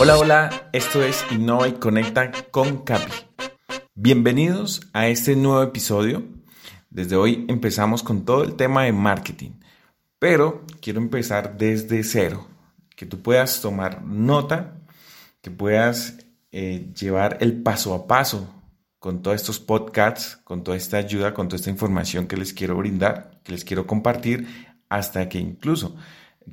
Hola, hola, esto es Innova y Conecta con Capi. Bienvenidos a este nuevo episodio. Desde hoy empezamos con todo el tema de marketing, pero quiero empezar desde cero, que tú puedas tomar nota, que puedas eh, llevar el paso a paso con todos estos podcasts, con toda esta ayuda, con toda esta información que les quiero brindar, que les quiero compartir, hasta que incluso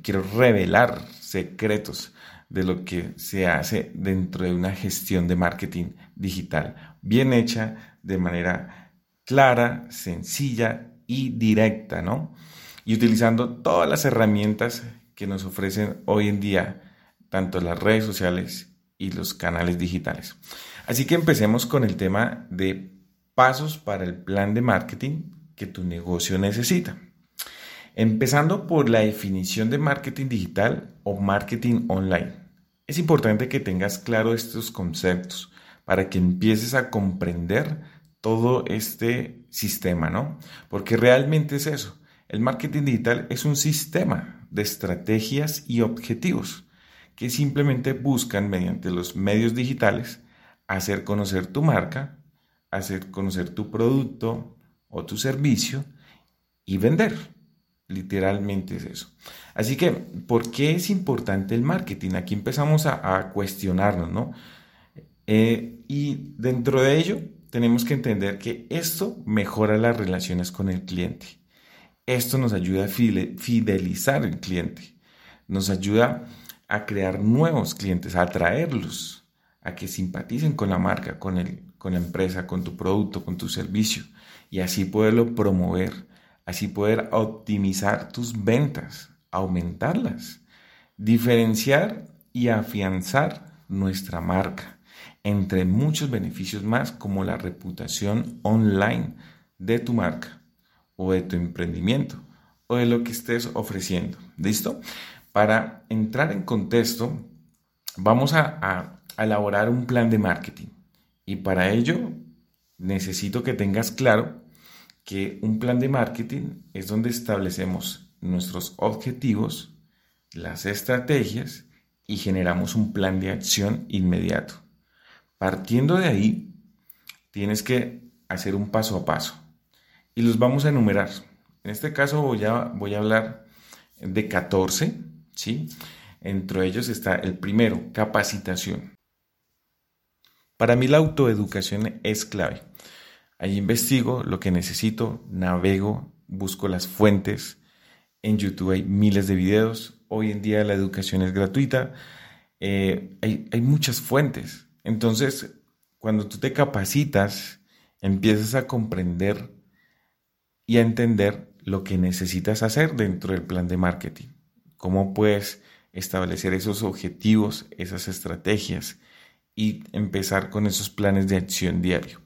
quiero revelar secretos de lo que se hace dentro de una gestión de marketing digital, bien hecha, de manera clara, sencilla y directa, ¿no? Y utilizando todas las herramientas que nos ofrecen hoy en día, tanto las redes sociales y los canales digitales. Así que empecemos con el tema de pasos para el plan de marketing que tu negocio necesita. Empezando por la definición de marketing digital o marketing online. Es importante que tengas claro estos conceptos para que empieces a comprender todo este sistema, ¿no? Porque realmente es eso. El marketing digital es un sistema de estrategias y objetivos que simplemente buscan mediante los medios digitales hacer conocer tu marca, hacer conocer tu producto o tu servicio y vender. Literalmente es eso. Así que, ¿por qué es importante el marketing? Aquí empezamos a, cuestionarnos, ¿no? Eh, y dentro de ello, tenemos que entender que esto mejora las relaciones con el cliente. Esto nos ayuda a fidelizar al cliente. Nos ayuda a crear nuevos clientes, a atraerlos, a que simpaticen con la marca, con, el, con la empresa, con tu producto, con tu servicio y así poderlo promover así poder optimizar tus ventas, aumentarlas, diferenciar y afianzar nuestra marca, entre muchos beneficios más como la reputación online de tu marca o de tu emprendimiento o de lo que estés ofreciendo. ¿Listo? Para entrar en contexto, vamos a, a elaborar un plan de marketing y para ello necesito que tengas claro que un plan de marketing es donde establecemos nuestros objetivos, las estrategias y generamos un plan de acción inmediato. Partiendo de ahí, tienes que hacer un paso a paso y los vamos a enumerar. En este caso voy a, voy a hablar de 14, ¿sí? Entre ellos está el primero, capacitación. Para mí la autoeducación es clave. Ahí investigo lo que necesito, navego, busco las fuentes. En YouTube hay miles de videos. Hoy en día la educación es gratuita. Eh, hay, hay muchas fuentes. Entonces, cuando tú te capacitas, empiezas a comprender y a entender lo que necesitas hacer dentro del plan de marketing. Cómo puedes establecer esos objetivos, esas estrategias y empezar con esos planes de acción diario.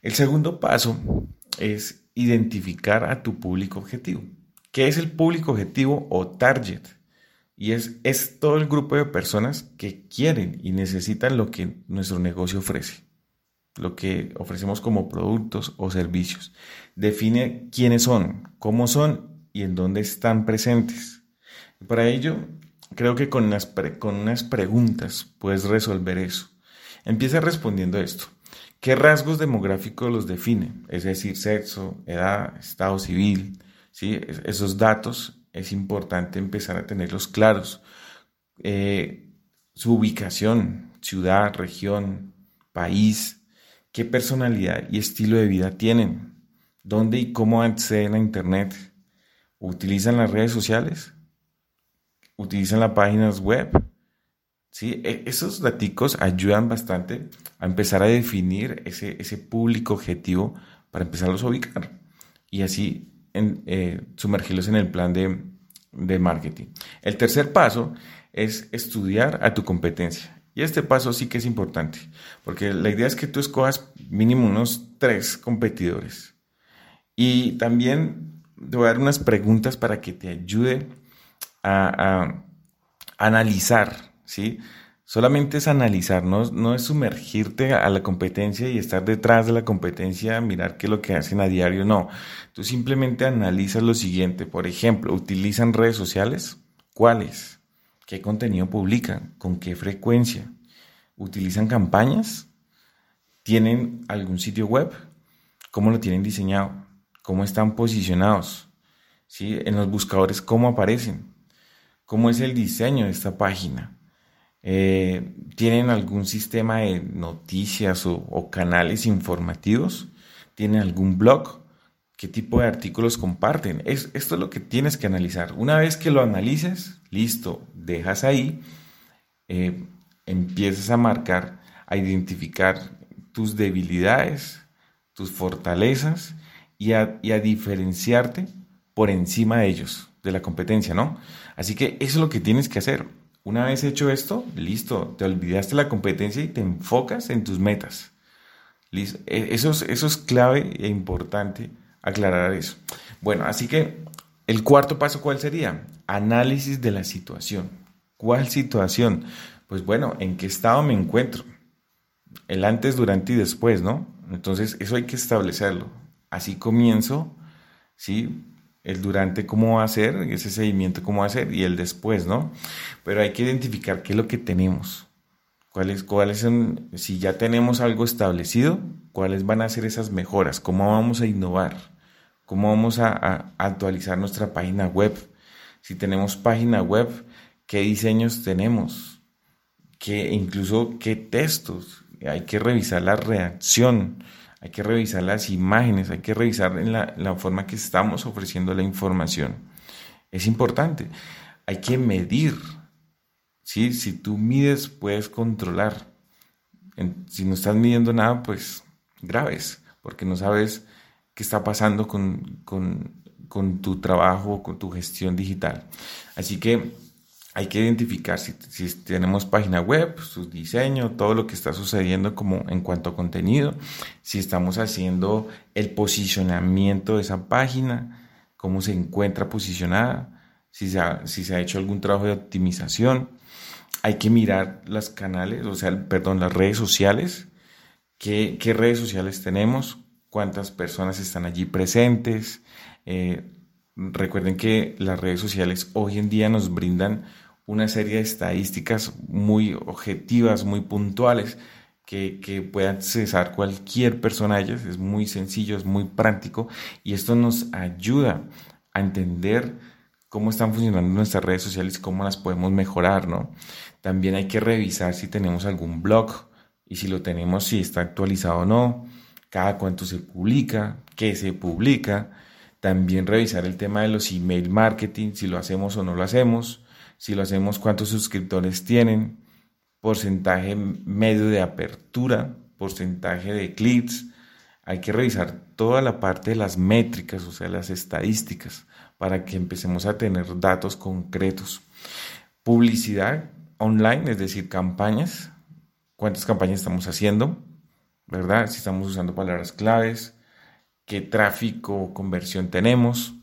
El segundo paso es identificar a tu público objetivo. ¿Qué es el público objetivo o target? Y es, es todo el grupo de personas que quieren y necesitan lo que nuestro negocio ofrece, lo que ofrecemos como productos o servicios. Define quiénes son, cómo son y en dónde están presentes. Para ello, creo que con unas, con unas preguntas puedes resolver eso. Empieza respondiendo esto. ¿Qué rasgos demográficos los definen? Es decir, sexo, edad, estado civil, ¿sí? esos datos es importante empezar a tenerlos claros. Eh, su ubicación, ciudad, región, país, qué personalidad y estilo de vida tienen, dónde y cómo acceden a Internet, utilizan las redes sociales, utilizan las páginas web, ¿sí? E, esos datos ayudan bastante a empezar a definir ese, ese público objetivo para empezarlos a ubicar y así eh, sumergirlos en el plan de, de marketing. El tercer paso es estudiar a tu competencia. Y este paso sí que es importante, porque la idea es que tú escojas mínimo unos tres competidores. Y también te voy a dar unas preguntas para que te ayude a, a analizar ¿sí? Solamente es analizar, no, es sumergirte a la competencia y estar detrás de la competencia, mirar qué es lo que hacen a diario, no. Tú simplemente analizas lo siguiente, por ejemplo, ¿utilizan redes sociales? ¿Cuáles? ¿Qué contenido publican? ¿Con qué frecuencia? ¿Utilizan campañas? ¿Tienen algún sitio web? ¿Cómo lo tienen diseñado? ¿Cómo están posicionados? ¿Sí? En los buscadores, ¿cómo aparecen? ¿Cómo es el diseño de esta página? Eh, ¿Tienen algún sistema de noticias o, canales informativos? ¿Tienen algún blog? ¿Qué tipo de artículos comparten? Es, esto es lo que tienes que analizar. Una vez que lo analices, listo, dejas ahí, eh, empiezas a marcar, a identificar tus debilidades, tus fortalezas y a, y a diferenciarte por encima de ellos, de la competencia, ¿no? Así que eso es lo que tienes que hacer. Una vez hecho esto, listo, te olvidaste la competencia y te enfocas en tus metas. E, eso es, eso es clave e importante aclarar eso. Bueno, así que el cuarto paso, ¿cuál sería? Análisis de la situación. ¿Cuál situación? Pues bueno, ¿en qué estado me encuentro? El antes, durante y después, ¿no? Entonces, eso hay que establecerlo. Así comienzo, ¿sí? El durante cómo va a ser, ese seguimiento cómo va a ser y el después, ¿no? Pero hay que identificar qué es lo que tenemos. ¿Cuáles, cuáles son, si ya tenemos algo establecido, cuáles van a ser esas mejoras? ¿Cómo vamos a innovar? ¿Cómo vamos a, actualizar nuestra página web? Si tenemos página web, ¿qué diseños tenemos? ¿Qué, incluso qué textos? Hay que revisar la reacción hay que revisar las imágenes, hay que revisar en la, forma que estamos ofreciendo la información. Es importante. Hay que medir. ¿sí? Si tú mides, puedes controlar. si no estás midiendo nada, pues graves, porque no sabes qué está pasando con, con tu trabajo, con tu gestión digital. Así que hay que identificar si, tenemos página web, su diseño, todo lo que está sucediendo como en cuanto a contenido, si estamos haciendo el posicionamiento de esa página, cómo se encuentra posicionada, si se ha, hecho algún trabajo de optimización. Hay que mirar los canales, o sea, perdón, las redes sociales, qué, redes sociales tenemos, cuántas personas están allí presentes. Eh, recuerden que las redes sociales hoy en día nos brindan una serie de estadísticas muy objetivas, muy puntuales, que, que pueda accesar cualquier persona ellas. Es muy sencillo, es muy práctico y esto nos ayuda a entender cómo están funcionando nuestras redes sociales y cómo las podemos mejorar, ¿no? También hay que revisar si tenemos algún blog y si lo tenemos, si está actualizado o no, cada cuánto se publica, qué se publica. También revisar el tema de los email marketing, si lo hacemos o no lo hacemos si lo hacemos, cuántos suscriptores tienen, porcentaje medio de apertura, porcentaje de clics. Hay que revisar toda la parte de las métricas, o sea, las estadísticas, para que empecemos a tener datos concretos. Publicidad online, es decir, campañas. ¿Cuántas campañas estamos haciendo? ¿Verdad? Si estamos usando palabras claves, qué tráfico o conversión tenemos.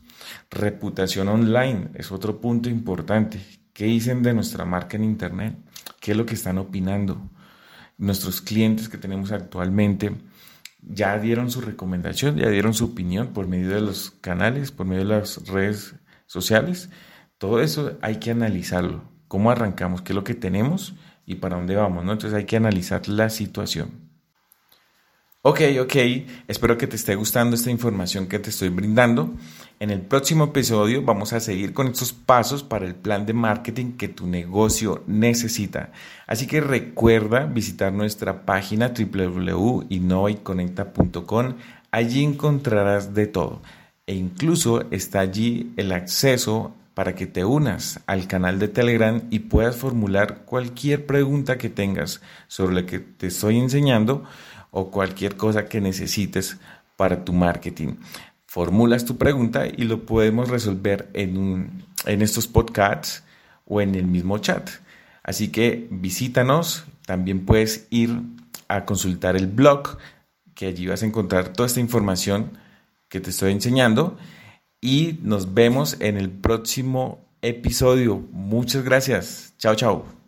Reputación online es otro punto importante. ¿Qué dicen de nuestra marca en Internet? ¿Qué es lo que están opinando? Nuestros clientes que tenemos actualmente ya dieron su recomendación, ya dieron su opinión por medio de los canales, por medio de las redes sociales. Todo eso hay que analizarlo. ¿Cómo arrancamos? ¿Qué es lo que tenemos? ¿Y para dónde vamos? Entonces hay que analizar la situación. Ok, ok, espero que te esté gustando esta información que te estoy brindando. En el próximo episodio vamos a seguir con estos pasos para el plan de marketing que tu negocio necesita. Así que recuerda visitar nuestra página www.innovaiconecta.com. Allí encontrarás de todo e incluso está allí el acceso para que te unas al canal de Telegram y puedas formular cualquier pregunta que tengas sobre lo que te estoy enseñando o cualquier cosa que necesites para tu marketing. Formulas tu pregunta y lo podemos resolver en, en estos podcasts o en el mismo chat. Así que visítanos, también puedes ir a consultar el blog, que allí vas a encontrar toda esta información que te estoy enseñando. Y nos vemos en el próximo episodio. Muchas gracias. Chao, chao.